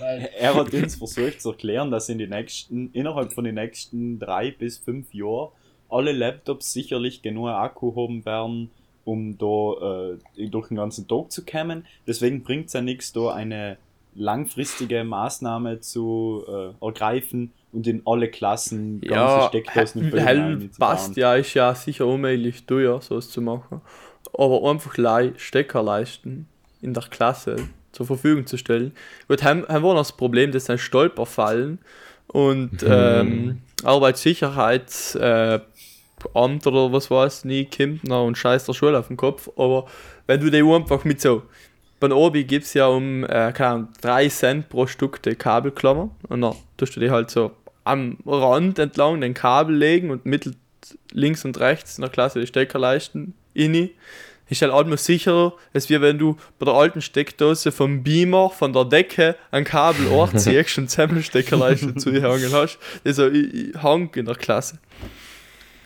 Weil, Er hat uns versucht zu erklären, dass in die nächsten, innerhalb von den nächsten drei bis fünf Jahren alle Laptops sicherlich genug Akku haben werden, um da äh, durch den ganzen Tag zu kommen. Deswegen bringt es ja nichts, da eine langfristige Maßnahme zu äh, ergreifen und in alle Klassen ganze Ja, Steckdosen hell passt ja, ist ja sicher unmöglich teuer, sowas zu machen. Aber einfach lei Stecker leisten in der Klasse zur Verfügung zu stellen. Gut, haben, haben wir noch das Problem, dass ein Stolperfallen und ähm, Arbeitssicherheits äh, oder was weiß nie kommt noch und scheißt der Schule auf den Kopf. Aber wenn du die einfach mit so bei Obi gibt es ja um äh, keine Ahnung, 3 Cent pro Stück die Kabelklammer und dann tust du die halt so am Rand entlang den Kabel legen und mittel links und rechts in der Klasse die Steckerleisten inni. Ist halt alles sicherer, als wie wenn du bei der alten Steckdose vom Beamer von der Decke ein Kabel ziehst und Zusammensteckerleiste zu dir hängen hast. Das ist so i- i- Hang in der Klasse.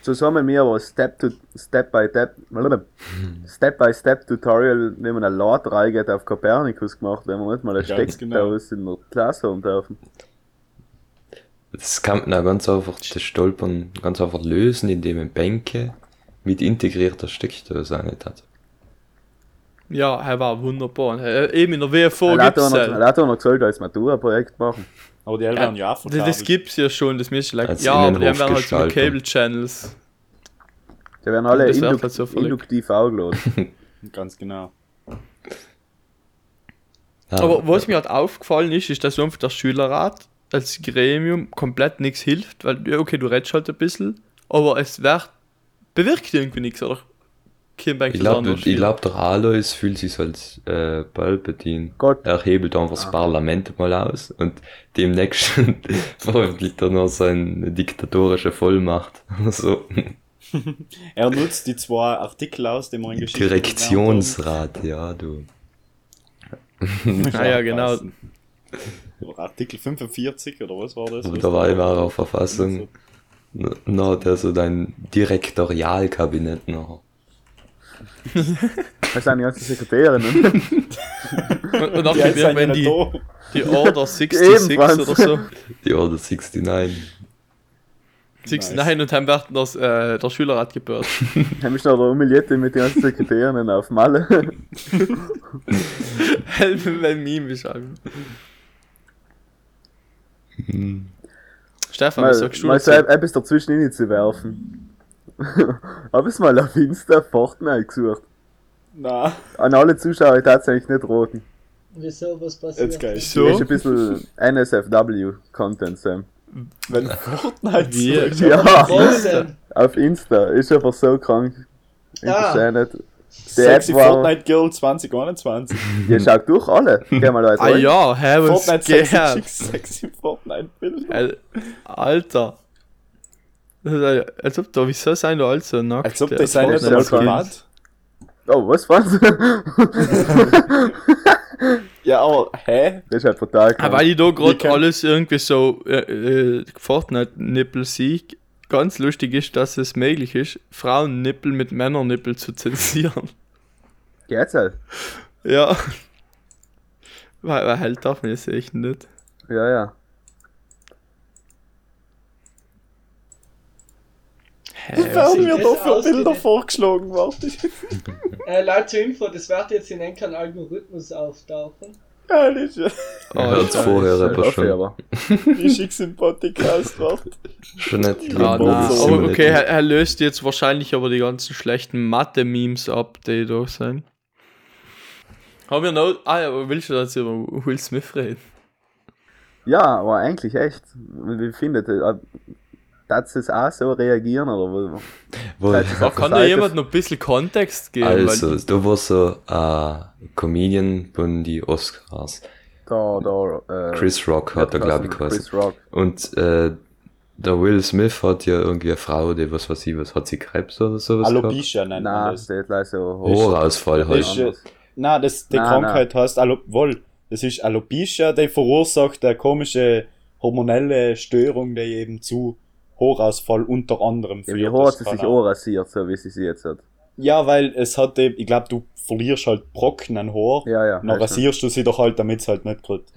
Zusammen mir aber Step to Step by Step Step by Step Tutorial, wenn man eine Ladereihe geht auf Copernicus gemacht, wenn man nicht mal eine Ganz Steckdose in der Klasse haben dürfen. Das kann man auch ganz einfach das Stolpern ganz einfach lösen, indem man Bänke mit integrierter Steckdose nicht hat. Ja, er war wunderbar. Er, eben in der WFO hat gibt es auch noch, er hat auch noch gesagt, als Matura-Projekt machen. Aber die werden ja auch das, das verkabelt. gibt's ja schon, das müsste like, Ja, aber die haben dann halt so. Cable Channels. Die werden alle induk halt so induktiv angeladen. Ganz genau. Ja, Aber was mir halt aufgefallen ist, ist, dass einfach der Schülerrat als Gremium komplett nichts hilft, weil, ja, okay, du redest halt ein bisschen, aber es wird, bewirkt irgendwie nichts, oder? Kim Ich glaube, glaub, der Alois fühlt sich als äh, Palpatine. Gott. Er hebelt einfach das Parlament mal aus und demnächst veröffentlicht er noch seine diktatorische Vollmacht. so, Er nutzt die zwei Artikel aus, die Geschichte gelernt Direktionsrat, ja, du. Ah ja, genau. Artikel 45 oder was war das? Und der da- Weimarer Verfassung. Na, hat er so dein Direktorialkabinett noch. Das sind die ganzen Sekretärinnen. Und, und auch Die wenn die, da. die Order 66 Ebenfalls. oder so. Die Order 69. 69 Nice. und dann wird das, äh, der Schülerrat gebührt. Dann ist noch der Humilierte mit den ganzen Sekretärinnen auf Malle. Helfen, wenn Meme beschreiben. Stefan, was mal sagst du mal so etwas dazwischen rein zu werfen. Hab ich mal auf Insta Fortnite gesucht. Na, An alle Zuschauer tatsächlich nicht roten. wieso, was passiert? jetzt geil. So? Ist ein bisschen NSFW-Content, Sam. Wenn Fortnite zurück- Ja, Was auf Insta. Ist einfach so krank. Ich Ah. Sexy war- Fortnite Girl 2021. Ihr schaut durch alle. Geh mal Leute Ah rein. ja, hä, was Fortnite geht? sexy, Chicks, sexy Fortnite Alter. Als ob da, wieso sein da alles so nackt? Als ob Ja, das sein nicht privat. Oh, was war's? Ja, aber, hä? das ist halt total krank. weil ich da gerade alles irgendwie so äh, äh, Fortnite-Nippel sehe, ganz lustig ist, dass es möglich ist, Frauennippel mit Männernippel zu zensieren. Geht's halt. Ja. Weil, weil halt darf man das echt nicht. Ja, ja. Hä, werden mir da für? Bilder vorgeschlagen? Warte. Äh, Leute zur Info, das wird jetzt in einem Algorithmus auftauchen. Ja, das ist ja. Oh, Er Scheiße. vorher aber schon, aber. Ich schick's im Podcast, warte. schon nicht Ja, na, so aber nicht- okay, er, er löst jetzt wahrscheinlich aber die ganzen schlechten Mathe-Memes ab, die da sind. Haben wir noch. Ah ja, willst du jetzt über Will Smith reden? Ja, aber eigentlich echt. Wie findet ihr? Darf es auch so reagieren? Oder wo- Wo, kann da Seite? jemand noch ein bisschen Kontext geben? also, weil, da war so ein Comedian von die Oscars. Da, da, äh, Chris Rock hat er, glaube ich, Rock. Und äh, der Will Smith hat ja irgendwie eine Frau, die, was weiß ich, was hat sie Krebs oder sowas? Alopecia nennt man Nein, das. der hat leider so Ohrausfall Das halt. ist, äh, Nein, das, die Nein, Krankheit heißt Alo wohl, das ist Alopecia, die verursacht eine komische hormonelle Störung, die eben zu Haarausfall unter anderem Ja, führt. wie hat sie sich auch- rasiert, so wie sie sie jetzt hat. Ja, weil es hat eben, ich glaube, du verlierst halt Brocken an Haar, Ja, ja. dann rasierst du sie doch halt, damit es halt nicht kriegt.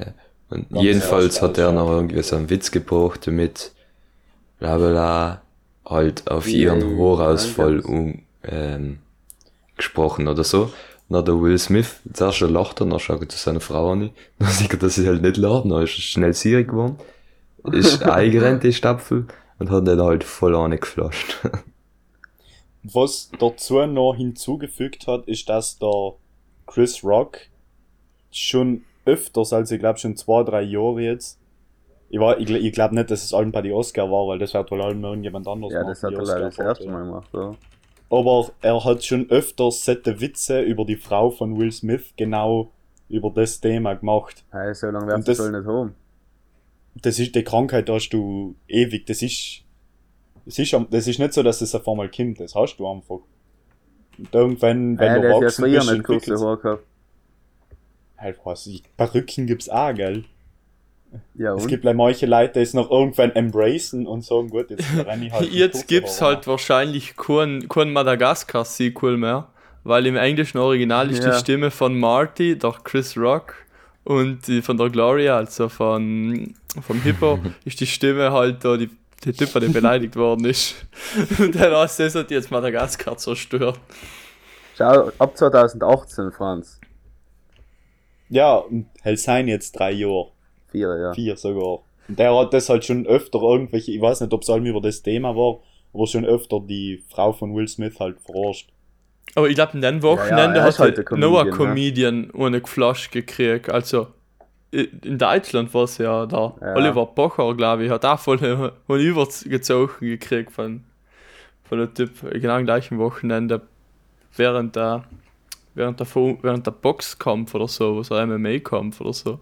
Und Ganz jedenfalls hat er noch irgendwie so einen Witz gebracht damit, bla bla bla, halt auf ihren Haarausfall Angels. um, ähm, gesprochen oder so. Na, der Will Smith, zuerst lacht er, dann schaut er zu seiner Frau an, dann sieht er, dass sie halt nicht lacht, dann ist er schnell sierig geworden, ist eingerennt, die Stapfel, und hat den halt voll angeflasht. Was dazu noch hinzugefügt hat, ist, dass der Chris Rock schon öfters, also ich glaube schon zwei, drei Jahre jetzt, ich, war- ich, ich glaube nicht, dass es allen bei die Oscar war, weil das wird wohl allen irgendjemand anders Ja, machen, das hat er leider das erste ja. Mal gemacht. Ja. Aber er hat schon öfters sette Witze über die Frau von Will Smith genau über das Thema gemacht. Hey, so lange wird sie das- nicht haben. Das ist die Krankheit, da hast du ewig. Das ist, das ist, am- das ist nicht so, dass es auf einmal kommt. Das hast du einfach. Und irgendwann, wenn Hey, du ja erwachsen früher bist, Haare gehabt. halt was. Perücken gibt's auch, gell? Ja, Es gibt like manche Leute, die es noch irgendwann embracen und sagen, gut, jetzt renne ich halt. Jetzt gibt's halt wahrscheinlich kein, kein Madagaskar-Sequel mehr, weil im englischen Original ist Ja. die Stimme von Marty, der Chris Rock, und die von der Gloria, also von, vom Hippo, ist die Stimme halt da, die, die Typ, der beleidigt worden ist. Und du das hat jetzt Madagaskar zerstört. Schau, ab 2018, Franz. Ja, und sein jetzt drei Jahre. Vier, ja. Vier sogar. Und der hat das halt schon öfter irgendwelche, ich weiß nicht, ob es allem über das Thema war, aber schon öfter die Frau von Will Smith halt verarscht. Aber ich glaube, in den Wochenende Ja, ja, hat halt noch ein Comedian, Comedian ohne Geflasch gekriegt. Also, in Deutschland war es ja da. Ja. Oliver Pocher, glaube ich, hat auch voll übergezogen gekriegt von, von der Typ. Genau am gleichen Wochenende. Während der, während der, während der Boxkampf oder so, also MMA-Kampf oder so.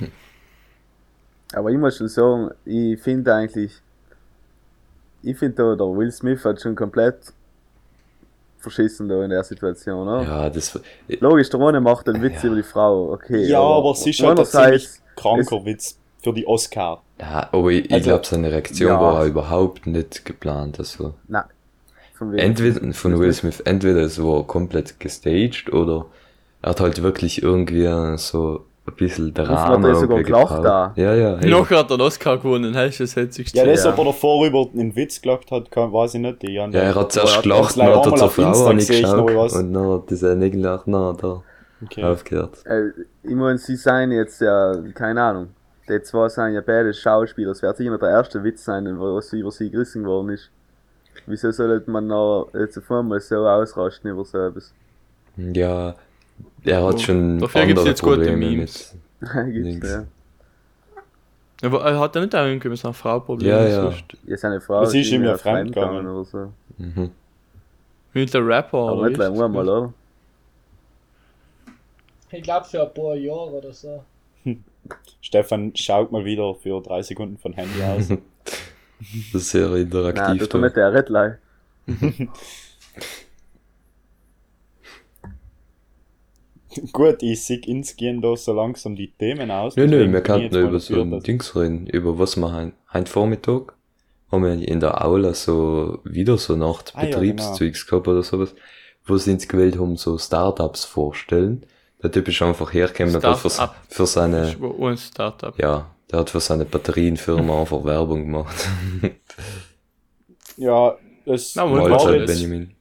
Aber ich muss schon sagen, ich finde eigentlich, ich finde da, der Will Smith hat schon komplett verschissen da in der Situation, oder? Ja, das, Logisch, der One macht einen Witz Ja. über die Frau, okay. Ja, aber es ist halt ein ziemlich kranker Witz für die Oscar. ja, aber ich, ich Also, glaube, seine Reaktion ja. war überhaupt nicht geplant. Also, nein, von entweder von Will Smith, entweder es war komplett gestaged oder er hat halt wirklich irgendwie so ein bisschen Drama hat er sogar gelacht da. Ja, ja. hey. Noch hat er den Oscar gewonnen, hey, das hätte sich Ja, das, Ja. ob er davor über einen Witz gelacht hat, kann, weiß ich nicht. Die haben Ja, er hat zuerst gelacht, das dann hat er zur Frau angeschaut und dann hat er nicht gelacht, na, da okay. aufgehört. Äh, ich meine, sie seien jetzt ja, keine Ahnung, die zwei sind ja beide Schauspieler, es wird sicher der erste Witz sein, was über sie gerissen worden ist. Wieso sollte man noch jetzt auf einmal so ausrasten über so etwas? Ja, er hat Oh, schon dafür gibt's andere jetzt gute Probleme Memes. mit. Ja. Aber er hat ja nicht auch irgendwie mit seiner Frau Probleme. Ja, ja. sonst. Ja, seine Frau Das ist ihm ja fremdgegangen. oder so. Mhm. Mit der Rapper Aber oder nicht ist das? einmal, oder? Ich glaube für ein paar Jahre oder so. Stefan schaut mal wieder für drei Sekunden von Handy aus. Das ist sehr Nein, interaktiv. das ist nicht der Redline. Gut, ich sehe ins gehen da so langsam die Themen aus. Nö, nö, wir könnten über so ein Dings reden, über was wir hein, heute Vormittag haben wir in der Aula so wieder so Nacht Ah, ja, Betriebszeugs gehabt oder sowas, wo sie uns gewählt haben, so Startups vorstellen. Der Typ ist einfach hergekommen und hat für, Start-up. für Das seine, ja, der hat für seine Batterienfirma einfach Werbung gemacht. Ja, Es, Na, war Mahlzeit, jetzt- Benjamin.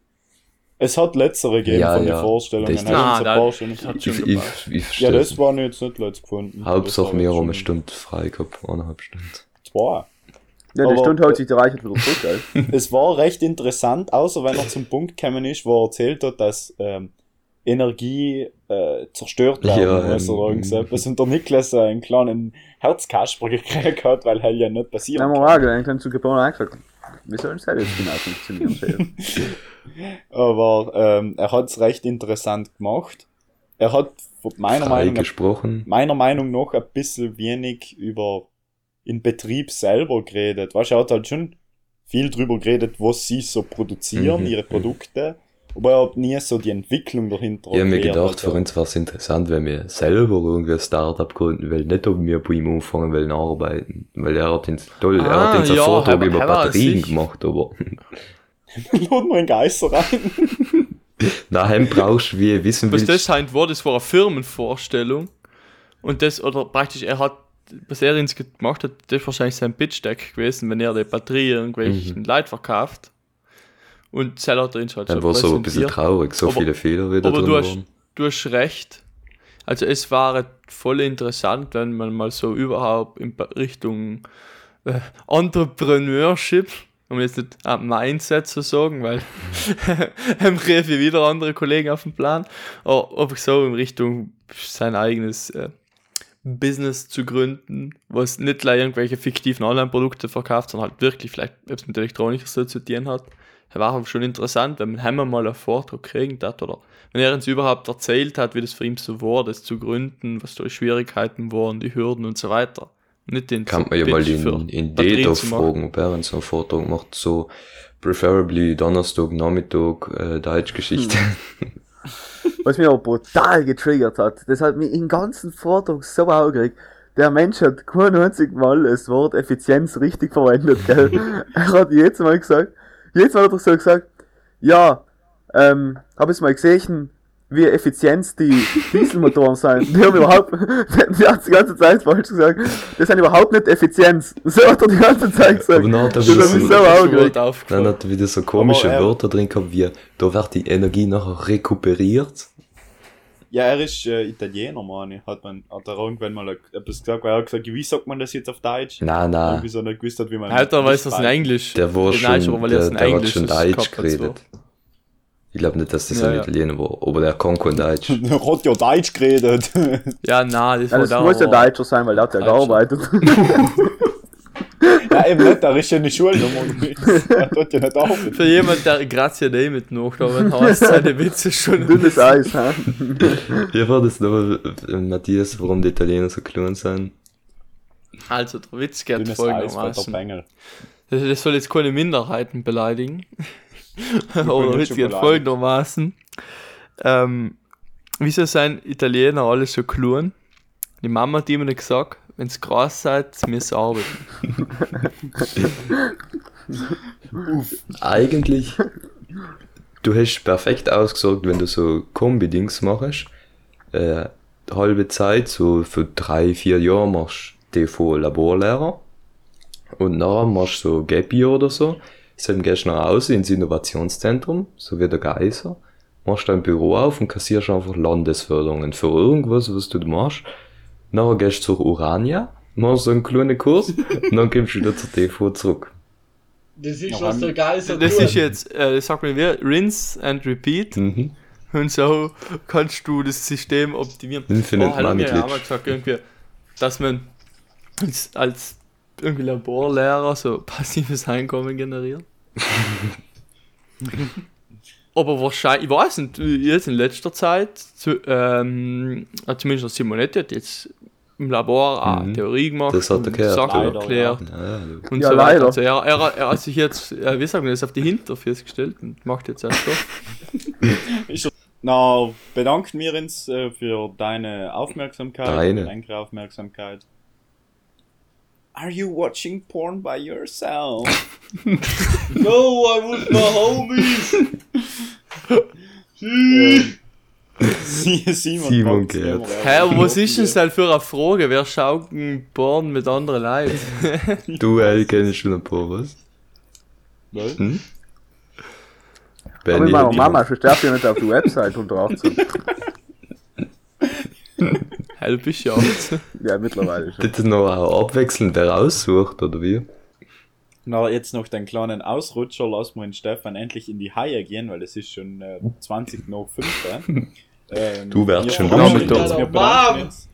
Es hat letztere gegeben Ja, von ja. den Vorstellungen. Das- Hat Na, uns ein da- das hat Ich, schon ich, ich Ja, das war jetzt nicht letzt gefunden. Hauptsache war haben eine Stunde frei gehabt, eineinhalb Stunden. Zwei. Ja, die Stunde haut sich der Reichert wieder zurück, gell? es war recht interessant, außer wenn er zum Punkt gekommen ist, wo er erzählt hat, dass ähm, Energie äh, zerstört werden Ja, muss ähm, oder irgendwas. Und der Niklas einen kleinen Herzkasper gekriegt hat, weil hell ja nicht wir kann. mal, dann können zu Geboren Wie soll das jetzt genau funktionieren? Aber ähm, er hat es recht interessant gemacht. Er hat meiner Frei Meinung, gesprochen. meiner Meinung nach ein bisschen wenig über in Betrieb selber geredet. Weißt du, er hat halt schon viel drüber geredet, was sie so produzieren, Mhm, ihre mhm. Produkte. Aber er hat nie so die Entwicklung dahinter Ich habe mir gedacht, für uns wäre es interessant, wenn wir selber irgendwie ein Startup gründen, weil nicht, ob wir bei ihm anfangen wollen arbeiten. Weil er hat uns toll, er Ah, hat uns einen ja, Vortrag über Batterien gemacht, aber Laden wir einen Geister rein. daheim brauchst du, wie wissen Was das willst, sein war, das war eine Firmenvorstellung. Und das, oder praktisch, er hat, was er uns gemacht hat, das ist wahrscheinlich sein Pitch-Deck gewesen, wenn er die Batterie irgendwelchen Mhm. Leuten verkauft. Und Seller hat er uns halt dann so war es so ein bisschen traurig, so Aber- viele Fehler wieder aber drin du hast- waren. Du hast recht. Also es war voll interessant, wenn man mal so überhaupt in Richtung äh, Entrepreneurship, um jetzt nicht äh, Mindset zu sagen, weil haben wir wieder andere Kollegen auf dem Plan, aber ob so in Richtung sein eigenes äh, Business zu gründen, was nicht gleich irgendwelche fiktiven Online-Produkte verkauft, sondern halt wirklich vielleicht etwas mit Elektronik so zu tun hat. War auch schon interessant, wenn man einmal mal einen Vortrag kriegen hat oder wenn er uns überhaupt erzählt hat, wie das für ihn so war, das zu gründen, was da die Schwierigkeiten waren, die Hürden und so weiter. Nicht den Kann man ja mal den, den Dedo zu machen. fragen, ob er uns so einen Vortrag macht, so preferably Donnerstag, Nachmittag, äh, Deutschgeschichte. Was mich aber brutal getriggert hat, das hat mich im ganzen Vortrag so aufgeregt. Der Mensch hat kein einzig Mal das Wort Effizienz richtig verwendet, gell? er hat jedes Mal gesagt, Mal hat er so gesagt, ja, ähm, hab ich mal gesehen, wie effizient die Dieselmotoren sind. Die haben überhaupt, die hat die ganze Zeit falsch gesagt, das sind überhaupt nicht Effizienz. So hat er die ganze Zeit gesagt. Aber dann hat er Das so- so Das ist halt aufgefallen. Dann hat er wieder so komische Aber er- Wörter drin gehabt, wie, da wird die Energie nachher rekuperiert. Ja, er ist äh, Italiener, Mann. Hat, man, hat er irgendwann mal etwas gesagt, weil er hat gesagt, wie sagt man das jetzt auf Deutsch? Na, na, Irgendwie so nicht gewusst hat, wie man. Alter, weiß das in Englisch. der war Nein, schon, schon, weil er der, es in der hat Englisch schon Deutsch geredet. Ich glaube nicht, dass das Ja, ein ja. Italiener war, aber der kann kein Deutsch. Er hat ja Deutsch geredet. Ja, na, das Ja, war das da. muss ja Deutscher sein, weil der hat ja gearbeitet. ja, eben nicht, er ist ja eine Schulnummer. er tut ja nicht auf. Für jemand, der Grazia Day mit nachgenommen hat, seine Witze schon. Dünnes Eis, hä? Wie war das noch, äh, Matthias, warum die Italiener so klein sind? Also, der Witz geht Dünnes folgendermaßen. Das, das soll jetzt keine Minderheiten beleidigen. Aber nicht der Witz geht folgendermaßen. Ähm, wieso sind Italiener alle so klein? Die Mama hat immer gesagt, wenn es groß seid, müsst ihr arbeiten. Eigentlich, du hast perfekt ausgesorgt, wenn du so Kombi-Dings machst. Äh, halbe Zeit, so für drei, vier Jahre machst du TV Laborlehrer. Und nachher machst du so Gap Year oder so. Dann gehst du nach Hause ins Innovationszentrum, so wie der Geiser. Machst dein Büro auf und kassierst einfach Landesförderungen für irgendwas, was du machst. Nachher gehst du zur Urania, machst so einen kleinen Kurs und dann kommst du wieder zur TV zurück. Das ist was geil so Das ist jetzt, äh, sag mal, wie, rinse and repeat. Mhm. Und so kannst du das System optimieren. Infinite Oh, Money mir ja Glitch. gesagt, irgendwie, dass man als, als irgendwie Laborlehrer so passives Einkommen generiert. Aber wahrscheinlich, ich weiß nicht, jetzt in letzter Zeit, zu, ähm, äh, zumindest Simonetti hat jetzt im Labor auch Mhm. Theorie gemacht, Das hat er und gehört, Sachen leider, erklärt Ja, und Ja, so weiter. leider. Also er, er, er hat sich jetzt, äh, wie sagen wir das, auf die Hinterfüße gestellt und macht jetzt erst Stoff. Na, bedanken wir uns äh, für deine Aufmerksamkeit. Deine. Danke Aufmerksamkeit. Are you watching porn by yourself? No, I want my homies! Ähm, Sie- Simon, Simon immer, Hä, aber was ist das halt für eine Frage? Wer schaut denn Porn mit anderen Leuten? Du, ey, kennst schon ein paar, was? Was? Hm? Wenn Aber mit ich- meiner Mama, schon darf ich nicht auf die Website unter 18. Hey, du bist ja alt. Ja, mittlerweile schon. Das noch auch abwechselnd heraussucht, oder wie? Na, jetzt noch den kleinen Ausrutscher, lass mal den Stefan endlich in die Haie gehen, weil es ist schon äh, 20 nach 5. Ähm, Du wärst wir schon bedanken Nachmittag. uns- Wir bedanken uns.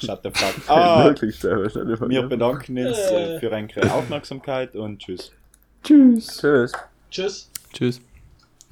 Shut the fuck. Ah, Wirklich, wir bedanken uns äh, für eure Aufmerksamkeit und tschüss. Tschüss. Tschüss. Tschüss. Tschüss.